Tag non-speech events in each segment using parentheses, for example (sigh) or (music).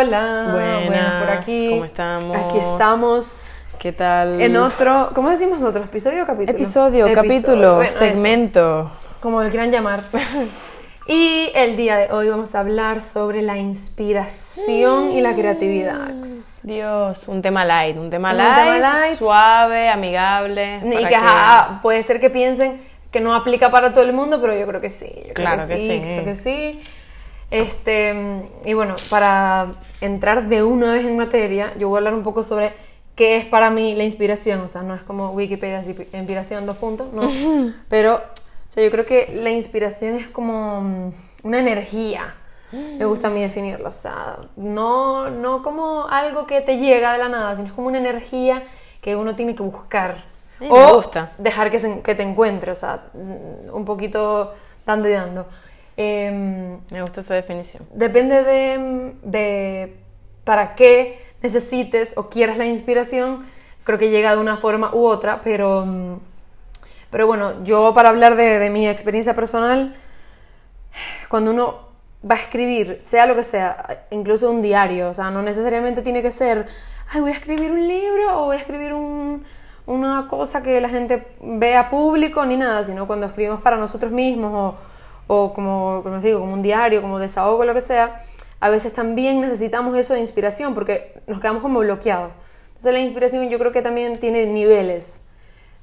Hola, Buenas, por aquí. ¿cómo estamos? Aquí estamos ¿Qué tal? en otro, ¿cómo decimos nosotros? ¿Episodio o capítulo? episodio, Episodio, capítulo, bueno, eso, segmento. como lo quieran llamar. (laughs) Y el día de hoy vamos a hablar sobre la inspiración y la creatividad. Dios, un tema light, un tema, Un light, tema light. suave, amigable. Y que ajá, puede ser que piensen que no aplica para todo el mundo, pero yo creo que sí. yo creo Claro que sí. Creo que sí. Este, y bueno, para entrar de una vez en materia, yo voy a hablar un poco sobre qué es para mí la inspiración. O sea, no es como Wikipedia, inspiración, dos puntos, no. Pero, o sea, yo creo que la inspiración es como mm, una energía. Me gusta a mí definirlo, o sea, no, no como algo que te llega de la nada, sino es como una energía que uno tiene que buscar. Sí, me o gusta. dejar que, se- que te encuentre, o sea, mm, un poquito dando y dando. Em, Me gusta esa definición. depende de, de para qué necesites o quieras la inspiración, creo que llega de una forma u otra, pero, mm, pero bueno, yo para hablar de, de mi experiencia personal, cuando uno va a escribir, sea lo que sea, incluso un diario, o sea, no necesariamente tiene que ser, ay, voy a escribir un libro o voy a escribir un- una cosa que la gente vea público ni nada, sino cuando escribimos para nosotros mismos o, o como, como digo, como un diario, como desahogo, lo que sea, a veces también necesitamos eso de inspiración porque nos quedamos como bloqueados. Entonces la inspiración yo creo que también tiene niveles.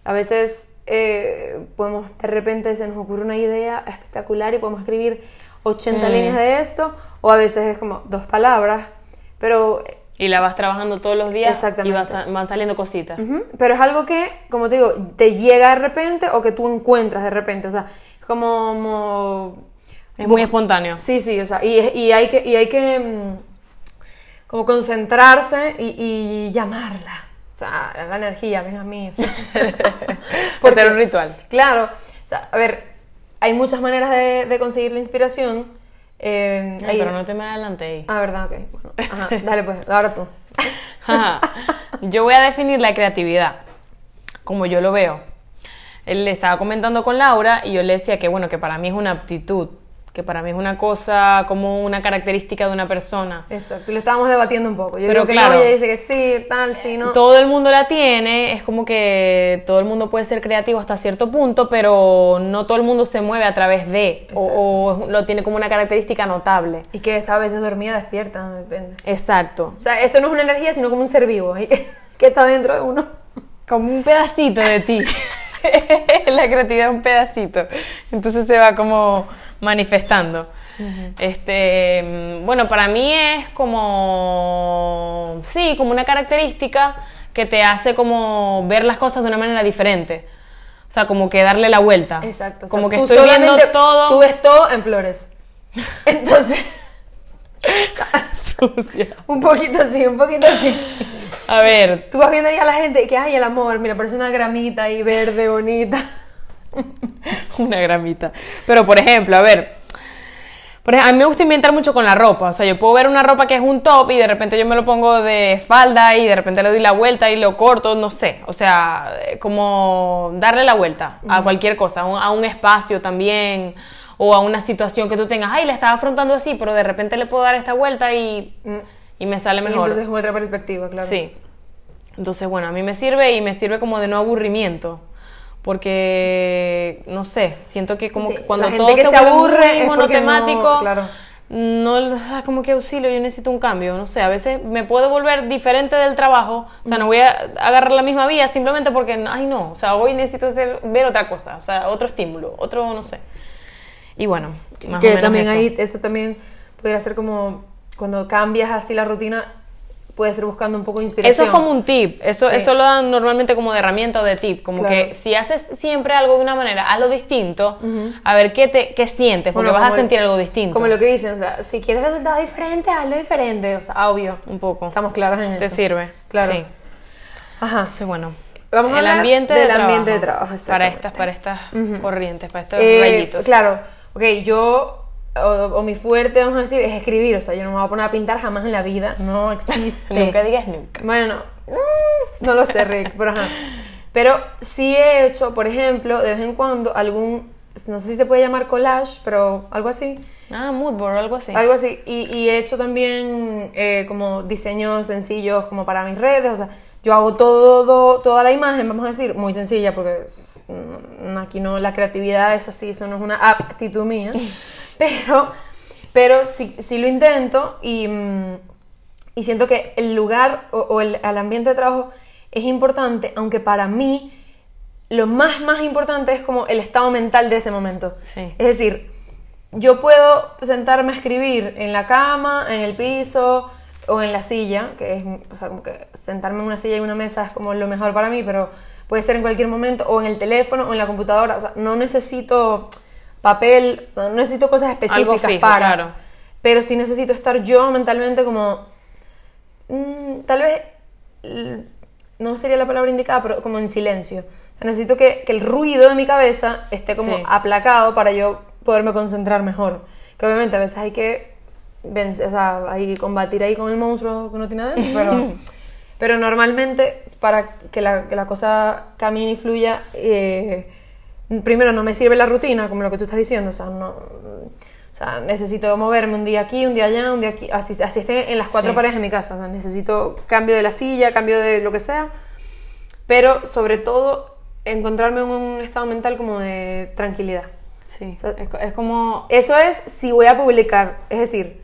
A veces eh, podemos, de repente se nos ocurre una idea espectacular y podemos escribir 80 líneas de esto, o a veces es como dos palabras, pero, Y la vas trabajando todos los días Exactamente. y vas van saliendo cositas. pero es algo que, como te digo, te llega de repente o que tú encuentras de repente, o sea, como... como- Es muy espontáneo. sí, sí, o sea, y, y hay que, y hay que mm, como concentrarse y, y llamarla. O sea, la energía, ven a mí. o sea. (laughs) Porque- Hacer un ritual. Claro, o sea, a ver, hay muchas maneras de, de conseguir la inspiración. eh, hay- pero no te me adelanté. Ah, verdad, ok. Bueno, ajá, dale pues, ahora tú. (laughs) Ajá. Yo voy a definir la creatividad, como yo lo veo. Él le estaba comentando con Laura y yo le decía que, bueno, que para mí es una aptitud, que para mí es una cosa como una característica de una persona. Exacto, lo estábamos debatiendo un poco. Yo Pero digo que claro. no, ella dice que sí, tal, sí, no. Todo el mundo la tiene, es como que todo el mundo puede ser creativo hasta cierto punto, pero no todo el mundo se mueve a través de, o, o lo tiene como una característica notable. Y que está a veces dormida, despierta, depende. Exacto. O sea, esto no es una energía, sino como un ser vivo (laughs) que está dentro de uno. Como un pedacito de ti. (laughs) (laughs) la creatividad es un pedacito. Entonces se va como manifestando. Este, bueno, para mí es como, sí, como una característica que te hace como ver las cosas de una manera diferente. O sea, como que darle la vuelta. Exacto. o sea, Como que estoy viendo todo Tú ves todo en flores. (laughs) Entonces, sucia. un poquito así, un poquito así. A ver, Tú vas viendo ahí a la gente que, ay, el amor, mira, parece una gramita ahí verde, bonita. (laughs) Una gramita. Pero, por ejemplo, a ver. Por ejemplo, a mí me gusta inventar mucho con la ropa. O sea, yo puedo ver una ropa que es un top y de repente yo me lo pongo de falda y de repente le doy la vuelta y lo corto, no sé. O sea, eh, como darle la vuelta a cualquier cosa, a un, a un espacio también o a una situación que tú tengas. Ay, la estaba afrontando así, pero de repente le puedo dar esta vuelta y, y me sale Y mejor. entonces es otra perspectiva, claro. Sí. Entonces, bueno, a mí me sirve y me sirve como de no aburrimiento. Porque, no sé, siento que como Sí, que cuando la gente todo que se, se aburre es porque no- monotemático, claro. no, como que auxilio, yo necesito un cambio, no sé, a veces me puedo volver diferente del trabajo, o sea, no voy a agarrar la misma vía simplemente porque, ay no, o sea, hoy necesito hacer, ver otra cosa, o sea, otro estímulo, otro, no sé. Y bueno, más o que menos también eso. ahí, eso también podría ser como cuando cambias así la rutina, puedes ir buscando un poco de Eso inspiración. es como un tip, eso, Sí. eso lo dan normalmente como de herramienta o de tip, como Claro. que si haces siempre algo de una manera, hazlo distinto, a ver qué, te, qué sientes, porque Bueno, vas a sentir algo distinto. Como lo que dicen, o sea, si quieres resultados diferentes, hazlo diferente, o sea, obvio. Un poco. Estamos claros en Te eso. sirve. Claro. Sí. Ajá. Entonces, bueno. Vamos a el hablar ambiente del de trabajo, ambiente de trabajo, Para estas, para estas corrientes, para estos Eh, rayitos. Claro, ok, yo, o, o mi fuerte, vamos a decir, es escribir, o sea, yo no me voy a poner a pintar jamás en la vida, no existe. (laughs) Nunca digas nunca. Bueno, no, no lo sé, Rick, pero ajá. Pero sí he hecho, por ejemplo, de vez en cuando algún no sé si se puede llamar collage, pero algo así. Ah, moodboard, algo así. Algo así. Y, y he hecho también eh, como diseños sencillos como para mis redes. O sea, yo hago todo, toda la imagen, vamos a decir, muy sencilla porque es- mm, aquí no, la creatividad es así, eso no es una aptitud mía. (laughs) pero, pero sí, sí lo intento y, mm, y siento que el lugar o, o el, el ambiente de trabajo es importante, aunque para mí lo más, más importante es como el estado mental de ese momento. Sí. Es decir, yo puedo sentarme a escribir en la cama, en el piso o en la silla, que es, o sea, como que sentarme en una silla y una mesa es como lo mejor para mí, pero puede ser en cualquier momento, o en el teléfono o en la computadora, o sea, no necesito papel, no necesito cosas específicas fijo, para, claro. pero sí necesito estar yo mentalmente como, mm, tal vez, no sería la palabra indicada, pero como en silencio. O sea, necesito que, que el ruido de mi cabeza esté como Sí. aplacado para yo poderme concentrar mejor. Que obviamente a veces hay que vencer, o sea, que combatir ahí con el monstruo que no tiene adentro, pero, (laughs) pero normalmente para que la, que la cosa camine y fluya, eh, primero no me sirve la rutina, como lo que tú estás diciendo, o sea, no, o sea, necesito moverme un día aquí, un día allá, un día aquí, así, así esté en las cuatro Sí. paredes de mi casa, o sea, necesito cambio de la silla, cambio de lo que sea, pero sobre todo encontrarme en un estado mental como de tranquilidad. Sí. sea, es, es como. Eso es si voy a publicar. Es decir,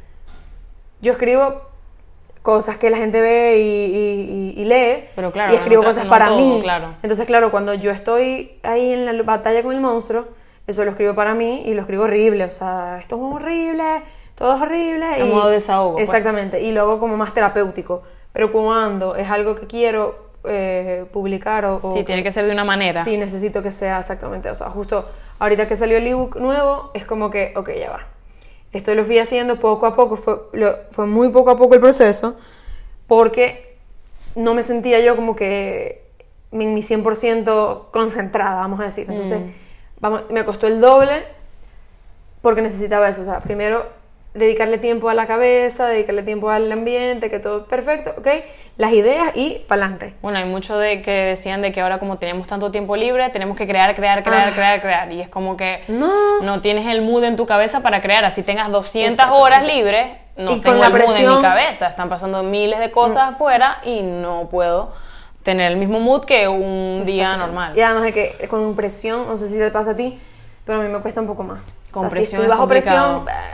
yo escribo cosas que la gente ve y, y- y- y lee. Pero claro, y escribo cosas para todo, mí. claro. Entonces, claro, cuando yo estoy ahí en la batalla con el monstruo, eso lo escribo para mí y lo escribo horrible. O sea, esto es horrible, todo es horrible. Y- modo desahogo, pues. Exactamente. Y luego como más terapéutico. Pero cuando es algo que quiero eh, publicar o, o Sí, tiene que ser de una manera. Sí, necesito que sea exactamente. O sea, justo ahorita que salió el ebook nuevo, es como que, ok, ya va. Esto lo fui haciendo poco a poco, fue, lo- fue muy poco a poco el proceso, porque no me sentía yo como que en mi 100% concentrada, vamos a decir. Entonces, vamos, me costó el doble porque necesitaba eso. O sea, primero dedicarle tiempo a la cabeza, dedicarle tiempo al ambiente, que todo perfecto, ¿ok? Las ideas y pa'lante. Bueno, hay mucho de que decían de que ahora como tenemos tanto tiempo libre, tenemos que crear, crear, crear, Ah. crear, crear. Y es como que No. tienes el mood en tu cabeza para crear. Así tengas 200 Exactamente. horas libres, no Y con tengo la el mood en mi Mm. cabeza. Están pasando miles de cosas afuera y no puedo tener el mismo mood que un día normal. Y además de que con presión, no sé si te pasa a ti, pero a mí me cuesta un poco más. Con o sea, presión si estoy es bajo complicado. presión.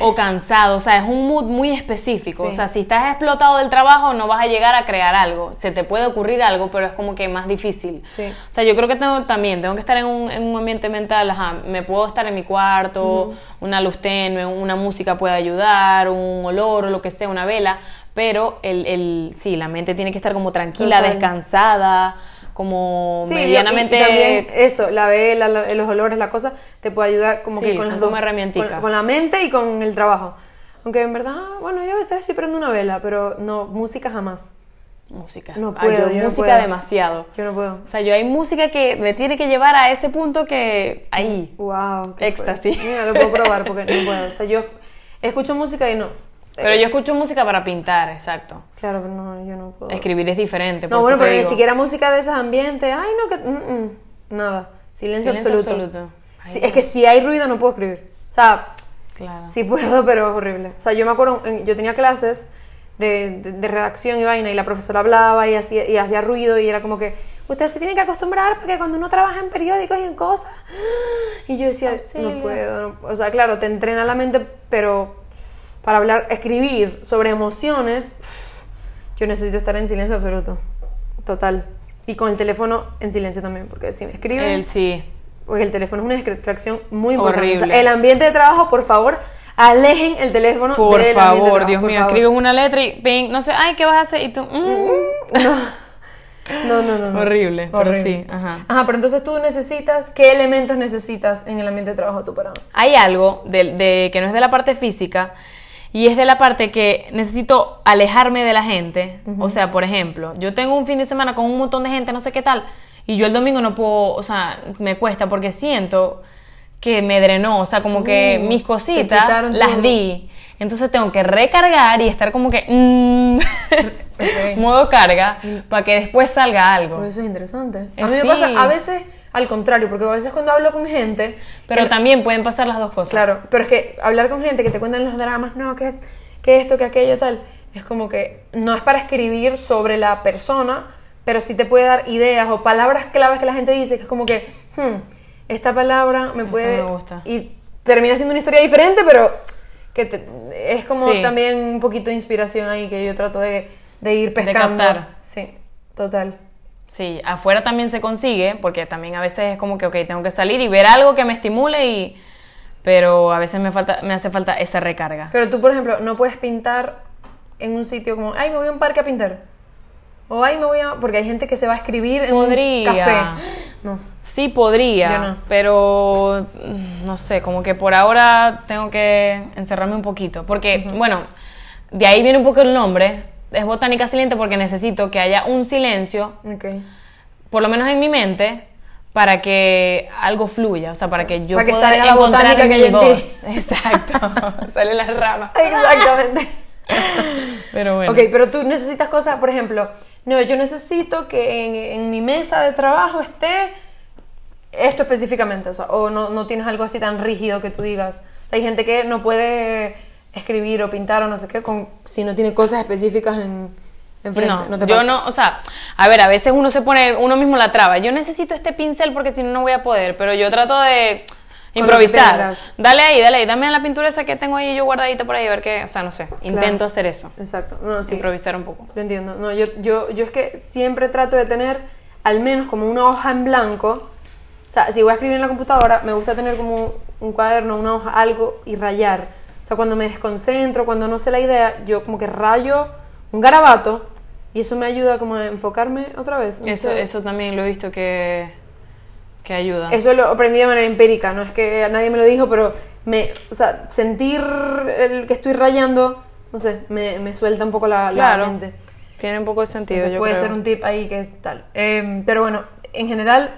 O cansado, o sea, es un mood muy específico. Sí. O sea, si estás explotado del trabajo, no vas a llegar a crear algo. Se te puede ocurrir algo, pero es como que más difícil. Sí. O sea, yo creo que tengo, también tengo que estar en un, en un ambiente mental. Ajá, me puedo estar en mi cuarto, una luz tenue, una música puede ayudar, un olor o lo que sea, una vela. Pero el, el, sí, la mente tiene que estar como tranquila, Total. descansada, como Sí, y- medianamente. y, también eso, la vela, la- los olores, la cosa, te puede ayudar como Sí, que con las dos. herramientica. Con, con la mente y con el trabajo. Aunque en verdad, bueno, yo a veces sí prendo una vela, pero no, música jamás. Música. No puedo, yo yo no música puedo. demasiado. Yo no puedo. O sea, yo hay música que me tiene que llevar a ese punto que ahí. Wow. Éxtasis. Mira, lo puedo probar porque (laughs) no puedo. O sea, yo escucho música y no. Pero yo escucho música para pintar, exacto. Claro, pero no, yo no puedo. Escribir es diferente. No, por bueno, pero ni siquiera música de esos ambientes. Ay, no, que. mm, mm, nada. Silencio, Silencio absoluto. absoluto. Ay, Sí, es que si hay ruido no puedo escribir. O sea, Claro. sí puedo, (laughs) pero es horrible. O sea, yo me acuerdo, yo tenía clases de, de- de redacción y vaina y la profesora hablaba y hacía, y hacía ruido y era como que. Ustedes se tienen que acostumbrar porque cuando uno trabaja en periódicos y en cosas. (gasps) Y yo decía, Auxilio. no puedo. no- o sea, claro, te entrena la mente, pero para hablar, escribir sobre emociones, yo necesito estar en silencio absoluto. Total. Y con el teléfono en silencio también, porque si me escriben, El sí. porque el teléfono es una distracción muy importante. O sea, Horrible. el ambiente de trabajo, por favor, alejen el teléfono Por del ambiente de favor, trabajo, Dios por mío, favor. escribes una letra y ping, no sé, ay, ¿qué vas a hacer? Y tú, mm. No, no, no. no. Horrible, pero sí, ajá. Ajá, pero entonces tú necesitas, ¿qué elementos necesitas en el ambiente de trabajo tú para? Hay algo de, de- que no es de la parte física y es de la parte que necesito alejarme de la gente. O sea, por ejemplo, yo tengo un fin de semana con un montón de gente, no sé qué tal, y yo el domingo no puedo, o sea, me cuesta porque siento que me drenó, o sea, como que Uh, mis cositas las todo. di. Entonces tengo que recargar y estar como que mm, (laughs) modo carga para que después salga algo. Pues eso es interesante. A mí me pasa, a veces, al contrario, porque a veces cuando hablo con gente, Pero también pueden pasar las dos cosas. claro, pero es que hablar con gente que te cuentan los dramas, no, que, que esto, que aquello, tal, es como que no es para escribir sobre la persona, pero sí te puede dar ideas o palabras claves que la gente dice, que es como que, hmm, esta palabra me puede... me gusta. Y termina siendo una historia diferente, pero que te- es como Sí. también un poquito de inspiración ahí que yo trato de, de ir pescando. captar. Sí, total. Sí, afuera también se consigue, porque también a veces es como que, ok, tengo que salir y ver algo que me estimule y... Pero a veces me, falta, me hace falta esa recarga. Pero tú, por ejemplo, no puedes pintar en un sitio como, ay, me voy a un parque a pintar. O ay, me voy a... Porque hay gente que se va a escribir en Podría. un café. No. Sí podría, no. pero mm, no sé, como que por ahora tengo que encerrarme un poquito. Porque, bueno, de ahí viene un poco el nombre. Es botánica silente porque necesito que haya un silencio, por lo menos en mi mente, para que algo fluya, o sea, para que yo Para que pueda salga la encontrar botánica que mi voz. Exacto, (laughs) sale las ramas. (laughs) Exactamente. Pero bueno. Ok, pero tú necesitas cosas, por ejemplo, no, yo necesito que en, en mi mesa de trabajo esté esto específicamente, o, sea, o no, no tienes algo así tan rígido que tú digas. O sea, hay gente que no puede escribir o pintar o no sé qué con, si no tiene cosas específicas en, enfrente. No, No, te yo no, o sea, a ver, a veces uno se pone, uno mismo la traba. Yo necesito este pincel porque si no, no voy a poder. Pero yo trato de improvisar. Dale ahí, dale ahí, dame la pintura esa que tengo ahí yo guardadita por ahí, a ver qué, o sea, no sé. Intento hacer eso. Exacto. No, sí. Improvisar un poco. Lo entiendo. No, yo, yo, yo es que siempre trato de tener al menos como una hoja en blanco. O sea, si voy a escribir en la computadora, me gusta tener como un cuaderno, una hoja, algo y rayar. O sea, cuando me desconcentro, cuando no sé la idea, yo como que rayo un garabato y eso me ayuda como a enfocarme otra vez. No Eso, sé. eso también lo he visto que, que ayuda. Eso lo aprendí de manera empírica, no es que nadie me lo dijo, pero me, o sea, sentir el que estoy rayando, no sé, me, me suelta un poco la, la claro. mente. Tiene un poco de sentido, Entonces yo puede creo. ser un tip ahí que es tal. Eh, pero bueno, en general,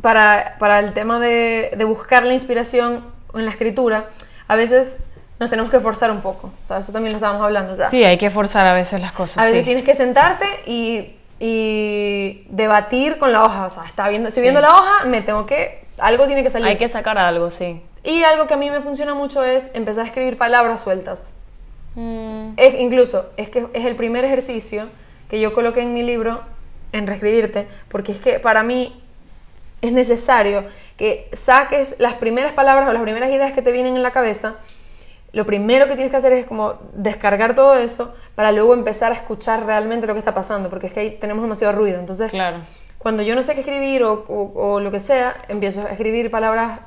para, para el tema de, de buscar la inspiración en la escritura, a veces nos tenemos que forzar un poco. O sea, eso también lo estábamos hablando. Sea, Sí, hay que forzar a veces las cosas. a veces sí. tienes que sentarte y, y debatir con la hoja. O sea, está viendo, estoy Sí. viendo la hoja, me tengo que. Algo tiene que salir. Hay que sacar algo, sí. Y algo que a mí me funciona mucho es empezar a escribir palabras sueltas. Mm, Es, incluso, es que es el primer ejercicio que yo coloqué en mi libro, en reescribirte, porque es que para mí es necesario que saques las primeras palabras o las primeras ideas que te vienen en la cabeza. Lo primero que tienes que hacer es como descargar todo eso para luego empezar a escuchar realmente lo que está pasando, porque es que ahí tenemos demasiado ruido. Entonces, claro. cuando yo no sé qué escribir o, o- o lo que sea, empiezo a escribir palabras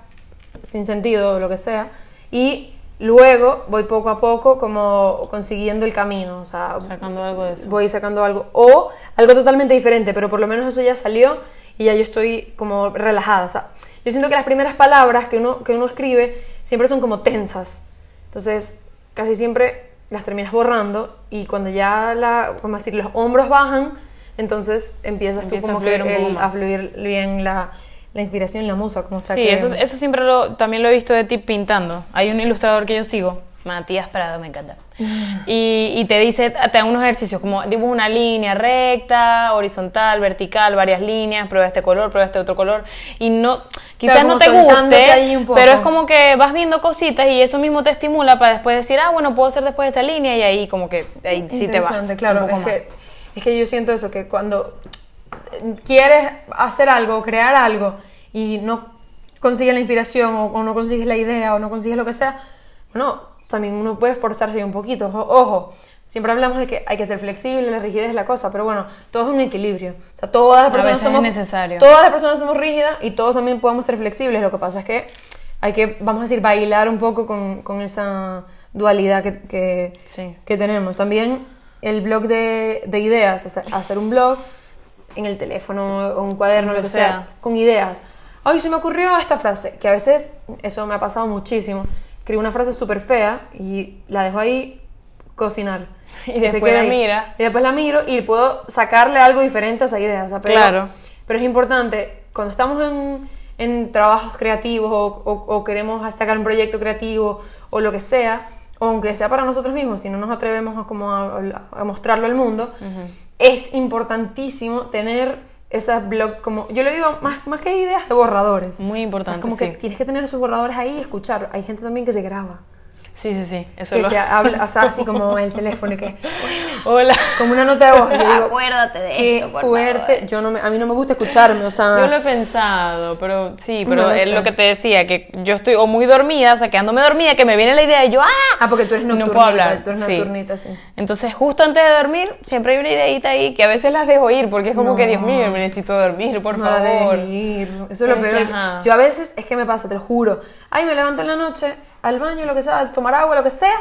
sin sentido o lo que sea. Y luego voy poco a poco como consiguiendo el camino. O sea, Sacando algo de eso. voy sacando algo. O algo totalmente diferente, pero por lo menos eso ya salió y ya yo estoy como relajada. O sea, yo siento que las primeras palabras que uno, que uno escribe siempre son como tensas. Entonces, casi siempre las terminas borrando y cuando ya la, vamos a decir, los hombros bajan, entonces empiezas Empieza tú a como fluir el- a bien la, la inspiración, la musa, como sea Sí, que- eso, eso siempre lo, también lo he visto de ti pintando. Hay un ilustrador que yo sigo, Matías Prado, me encanta. Y, y te dice, te da unos ejercicios como dibuja una línea recta, horizontal, vertical, varias líneas, prueba este color, prueba este otro color. Y no, quizás no te guste, pero es como que vas viendo cositas y eso mismo te estimula para después decir, ah, bueno, puedo hacer después esta línea y ahí como que ahí sí te vas. Claro, es que, es que yo siento eso, que cuando quieres hacer algo, crear algo y no consigues la inspiración o, o no consigues la idea o no consigues lo que sea, bueno, también uno puede esforzarse un poquito. Ojo, ojo, siempre hablamos de que hay que ser flexible, la rigidez es la cosa, pero bueno, todo es un equilibrio. O sea, todas las personas somos necesario. Todas las personas somos rígidas y todos también podemos ser flexibles. Lo que pasa es que hay que, vamos a decir, bailar un poco con, con esa dualidad que, que, Sí. que tenemos. También el blog de, de ideas, hacer, hacer un blog en el teléfono o un cuaderno, lo Lo que sea. sea, con ideas. Ay, se me ocurrió esta frase, que a veces eso me ha pasado muchísimo. Escribo una frase súper fea y la dejo ahí cocinar. (laughs) Y después la mira. Y después la miro y puedo sacarle algo diferente a esa idea. o sea, pero, Claro. pero es importante, cuando estamos en, en trabajos creativos o, o- o queremos sacar un proyecto creativo o lo que sea, o aunque sea para nosotros mismos, si no nos atrevemos a, como a, a mostrarlo al mundo, es importantísimo tener esas blog como yo le digo más, más que ideas de borradores. Muy O sea, es importante, como sí. que tienes que tener esos borradores ahí y escuchar. Hay gente también que se graba. Sí, sí, sí. Eso Que lo... se (laughs) habla, o sea, así como el teléfono y que (laughs) Hola. como una nota de voz. Yo digo, Acuérdate de qué esto, por fuerte. Yo no me, a mí no me gusta escucharme, o sea, Yo lo he pensado, pero sí, pero No lo es sé. lo que te decía, que yo estoy o muy dormida, o sea, quedándome dormida, que me viene la idea y yo, ¡ah! Ah, porque tú eres Y no nocturnita, puedo hablar, tú eres sí. nocturnita, sí. Entonces, justo antes de dormir, siempre hay una ideita ahí que a veces las dejo ir, porque es como No. que, Dios mío, me necesito dormir, por no la favor. dejes ir. Eso es lo peor. Yo a veces es que me pasa, te lo juro. Ay, me levanto en la noche al baño, lo que sea, a tomar agua, lo que sea,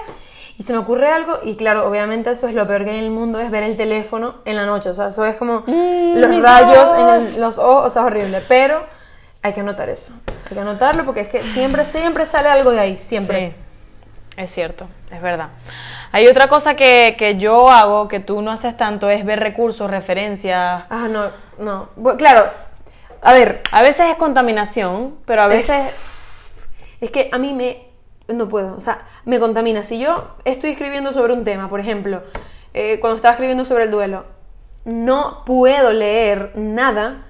y se me ocurre algo. Y claro, obviamente eso es lo peor que hay en el mundo, es ver el teléfono en la noche. O sea, eso es como Mm, los rayos en el- los ojos, o sea, es horrible. Pero hay que anotar eso. Hay que anotarlo porque es que siempre, siempre sale algo de ahí, siempre. Sí, es cierto, es verdad. Hay otra cosa que, que yo hago, que tú no haces tanto, es ver recursos, referencias. Ah, no, no. Bu- claro, a ver, A veces es contaminación, pero a veces... Es, es que a mí me... No puedo, o sea, me contamina. Si yo estoy escribiendo sobre un tema, por ejemplo, eh, cuando estaba escribiendo sobre el duelo, no puedo leer nada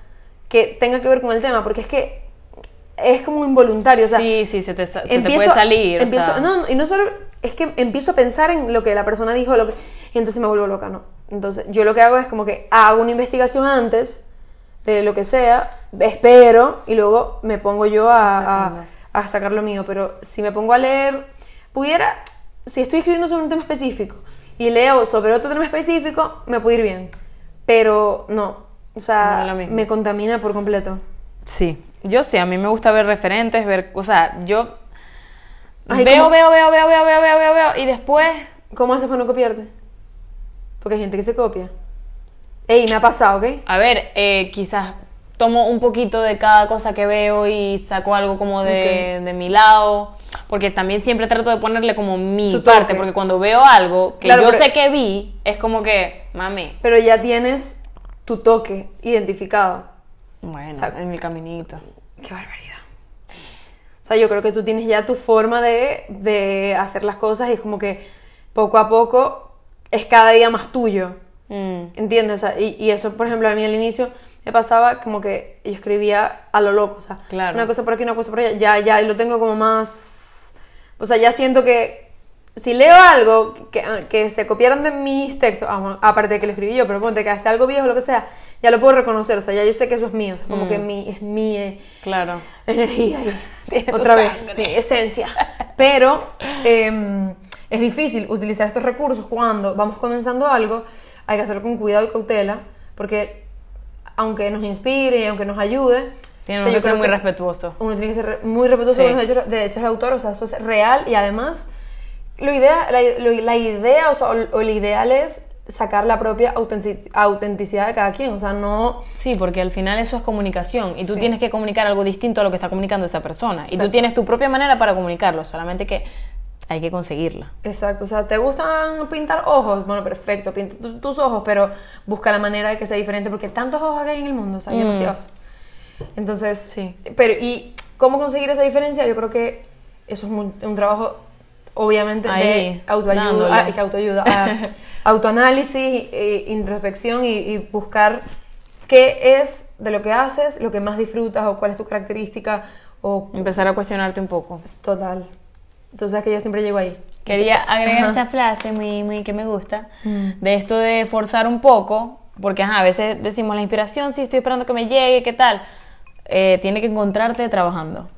que tenga que ver con el tema, porque es que es como involuntario. O sea, sí, sí, se te, se te empiezo- puede salir. o empiezo- sea. no, y no solo es que empiezo a pensar en lo que la persona dijo, lo que, y entonces me vuelvo loca, ¿no? Entonces, yo lo que hago es como que hago una investigación antes de lo que sea, espero y luego me pongo yo a, a, sacar lo mío. Pero si me pongo a leer, pudiera, si estoy escribiendo sobre un tema específico y leo sobre otro tema específico, me puede ir bien. Pero no, o sea, me contamina por completo. Sí, yo sí, a mí me gusta ver referentes, ver, o sea, yo Ay, veo, veo, veo, veo, veo, veo, veo, veo, veo, y después, ¿Cómo haces para no copiarte? Porque hay gente que se copia. Ey, me ha pasado, ¿ok? a ver, eh, quizás tomo un poquito de cada cosa que veo y saco algo como de, de mi lado, porque también siempre trato de ponerle como mi Tu parte, toque. porque cuando veo algo que Claro, yo sé que vi, es como que, mami, Pero ya tienes tu toque identificado. bueno, O sea, en el caminito. Qué barbaridad. O sea, yo creo que tú tienes ya tu forma de, de hacer las cosas y es como que poco a poco es cada día más tuyo. Mm, ¿Entiendes? O sea, y, y eso, por ejemplo, a mí al inicio me pasaba como que yo escribía a lo loco, o sea, Claro. una cosa por aquí, una cosa por allá, ya, ya lo tengo como más... O sea, ya siento que si leo algo que, que se copiaron de mis textos, ah, bueno, aparte de que lo escribí yo, pero ponte que hace algo viejo o lo que sea, ya lo puedo reconocer, o sea, ya yo sé que eso es mío, como que mi, es mi eh, claro. energía y (laughs) otra vez, mi esencia. Pero eh, es difícil utilizar estos recursos cuando vamos comenzando algo, hay que hacerlo con cuidado y cautela, porque aunque nos inspire y aunque nos ayude, Tiene o sea, que ser muy que respetuoso. Uno tiene que ser muy respetuoso Sí. con los derechos, derechos de autor, o sea, eso es real y además lo idea, la, lo- la idea o, sea, o- o el ideal es sacar la propia autentic- autenticidad de cada quien, o sea, no... Sí, porque al final eso es comunicación y tú Sí. tienes que comunicar algo distinto a lo que está comunicando esa persona. Y tú tienes tu propia manera para comunicarlo, solamente que hay que conseguirla. Exacto, o sea, ¿te gustan pintar ojos? Bueno, perfecto, pinta tu- tus ojos, pero busca la manera de que sea diferente porque tantos ojos hay en el mundo, o sea, hay demasiados. Entonces, Sí. pero ¿y cómo conseguir esa diferencia? Yo creo que eso es un trabajo, obviamente, Ahí, de autoayuda, ah, autoayuda, (laughs) ah, autoanálisis, introspección y, y buscar qué es de lo que haces, lo que más disfrutas o cuál es tu característica o Empezar a cuestionarte un poco. total. Entonces es que yo siempre llego ahí. Quería agregar Ajá. esta frase muy, muy que me gusta, Mm. de esto de forzar un poco, porque ajá, a veces decimos la inspiración, sí, estoy esperando que me llegue, ¿qué tal? Eh, tiene que encontrarte trabajando.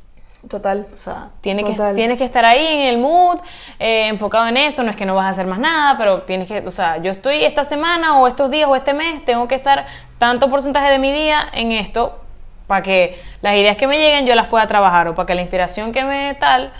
Total. O sea, tiene que, tienes que estar ahí en el mood, eh, enfocado en eso, no es que no vas a hacer más nada, pero tienes que, o sea, yo estoy esta semana o estos días o este mes, tengo que estar tanto porcentaje de mi día en esto para que las ideas que me lleguen yo las pueda trabajar o para que la inspiración que me tal,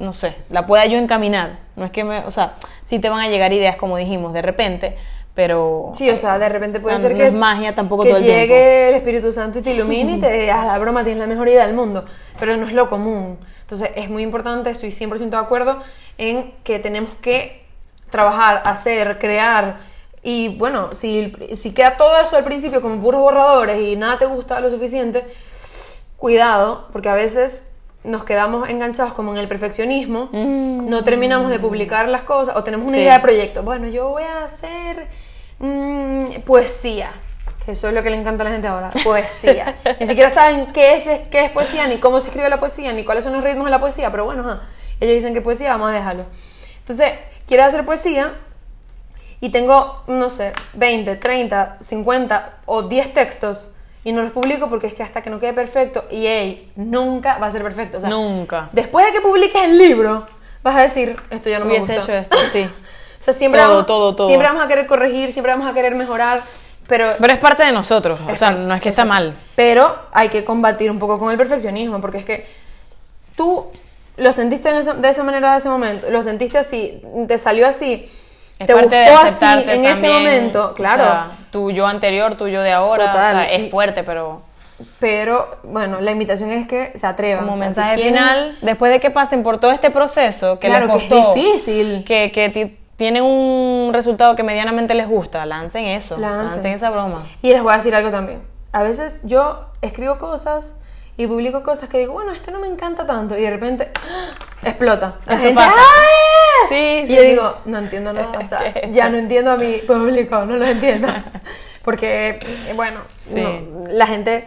no sé, la pueda yo encaminar. No es que me, o sea, sí te van a llegar ideas como dijimos de repente, pero Sí, o sea, de repente puede O sea, ser no que es magia tampoco que todo el llegue tiempo. el Espíritu Santo y te ilumine y te digas, la broma, tienes la mejor idea del mundo, pero no es lo común. Entonces, es muy importante, estoy 100% de acuerdo en que tenemos que trabajar, hacer, crear y bueno, si, si queda todo eso al principio como puros borradores y nada te gusta lo suficiente, cuidado, porque a veces nos quedamos enganchados como en el perfeccionismo, no terminamos de publicar las cosas o tenemos una Sí. idea de proyecto. Bueno, yo voy a hacer mm, poesía. Eso es lo que le encanta a la gente ahora, poesía. (laughs) ni siquiera saben qué es, qué es poesía, ni cómo se escribe la poesía, ni cuáles son los ritmos de la poesía, pero bueno, ajá. ellos dicen que poesía, vamos a dejarlo. Entonces, quiero hacer poesía y tengo, no sé, 20, 30, 50 o 10 textos y no los publico porque es que hasta que no quede perfecto, y hey, nunca va a ser perfecto. O sea, Nunca. Después de que publiques el libro, vas a decir, esto ya no me Hubiese gusta. hecho esto, sí. (laughs) O sea, siempre, Todo, vamos, todo, todo. siempre vamos a querer corregir, siempre vamos a querer mejorar, pero, Pero es parte de nosotros, o sea, no es que está mal. pero hay que combatir un poco con el perfeccionismo, porque es que tú lo sentiste de esa manera de ese momento, lo sentiste así, te salió así, Es te parte gustó de así en ese momento, o claro. sea, tu yo anterior, tu yo de ahora, Total, o sea, es fuerte, pero pero bueno, la invitación es que se atrevan. como o sea, si mensaje quieren- final, después de que pasen por todo este proceso que Claro, les que es costó, difícil. que, que ti- tienen un resultado que medianamente les gusta, lancen eso, Lancen. lancen, esa broma. Y les voy a decir algo también. A veces yo escribo cosas y publico cosas que digo, bueno, esto no me encanta tanto. Y de repente ¡ah! explota. La Eso gente, pasa. ¡ah! Sí, Y sí, yo sí. digo, no entiendo nada. O sea, (laughs) ya no entiendo a mi público, no lo entiendo. (laughs) Porque, bueno, Sí. no, la gente,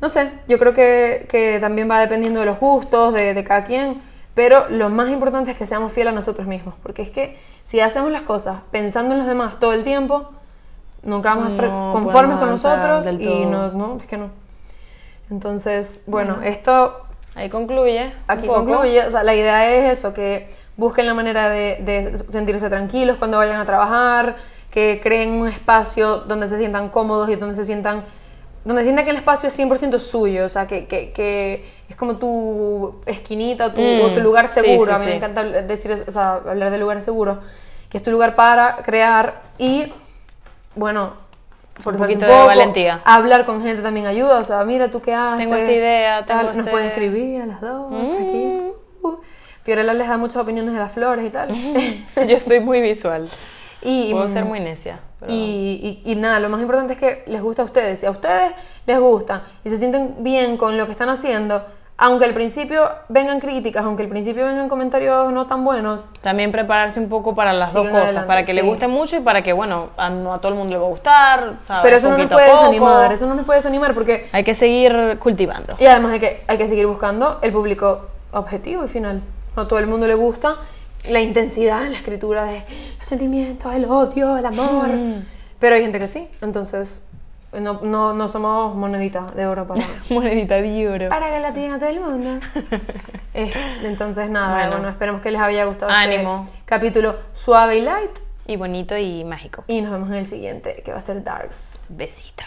no sé, yo creo que, que también va dependiendo de los gustos de, de cada quien. Pero lo más importante es que seamos fieles a nosotros mismos. Porque es que si hacemos las cosas pensando en los demás todo el tiempo, nunca vamos a estar No conformes con nosotros y no, no, es que no. Entonces, bueno, esto Ahí concluye. aquí concluye, o sea, la idea es eso, que busquen la manera de, de sentirse tranquilos cuando vayan a trabajar, que creen un espacio donde se sientan cómodos y donde se sientan, donde sientan que el espacio es 100% suyo, o sea, que, que, que es como tu esquinita o tu, Mm, o tu lugar seguro, sí, a mí me encanta decir, eso, o sea, hablar de lugares seguros, que es tu lugar para crear y, bueno, forzarse poquito de valentía. Hablar con gente también ayuda, o sea, mira tú qué haces. Tengo esta idea, tengo Nos este- pueden escribir a las dos, aquí. Uh, Fiorella les da muchas opiniones de las flores y tal. (laughs) Yo soy muy visual. (laughs) y, Puedo ser muy necia. pero- y, y- y nada, lo más importante es que les gusta a ustedes. Si a ustedes les gusta y se sienten bien con lo que están haciendo, aunque al principio vengan críticas, aunque al principio vengan comentarios no tan buenos, También prepararse un poco para las dos cosas, adelante, para que le guste mucho y para que, bueno, a, no a todo el mundo le va a gustar, ¿sabes? pero eso no nos a puede desanimar, eso no nos puede desanimar porque... Hay que seguir cultivando. Y además hay que, hay que seguir buscando el público objetivo y final. No todo el mundo le gusta la intensidad en la escritura de los sentimientos, el odio, el amor. Pero hay gente que sí. Entonces, no, no, no somos monedita de oro para, (laughs) Monedita de oro. para que la tenga todo el mundo. (laughs) Eh, entonces, nada, Bueno. bueno. esperemos que les haya gustado Ánimo. este capítulo suave y light. Y bonito y mágico. Y nos vemos en el siguiente, que va a ser Darks. Besito.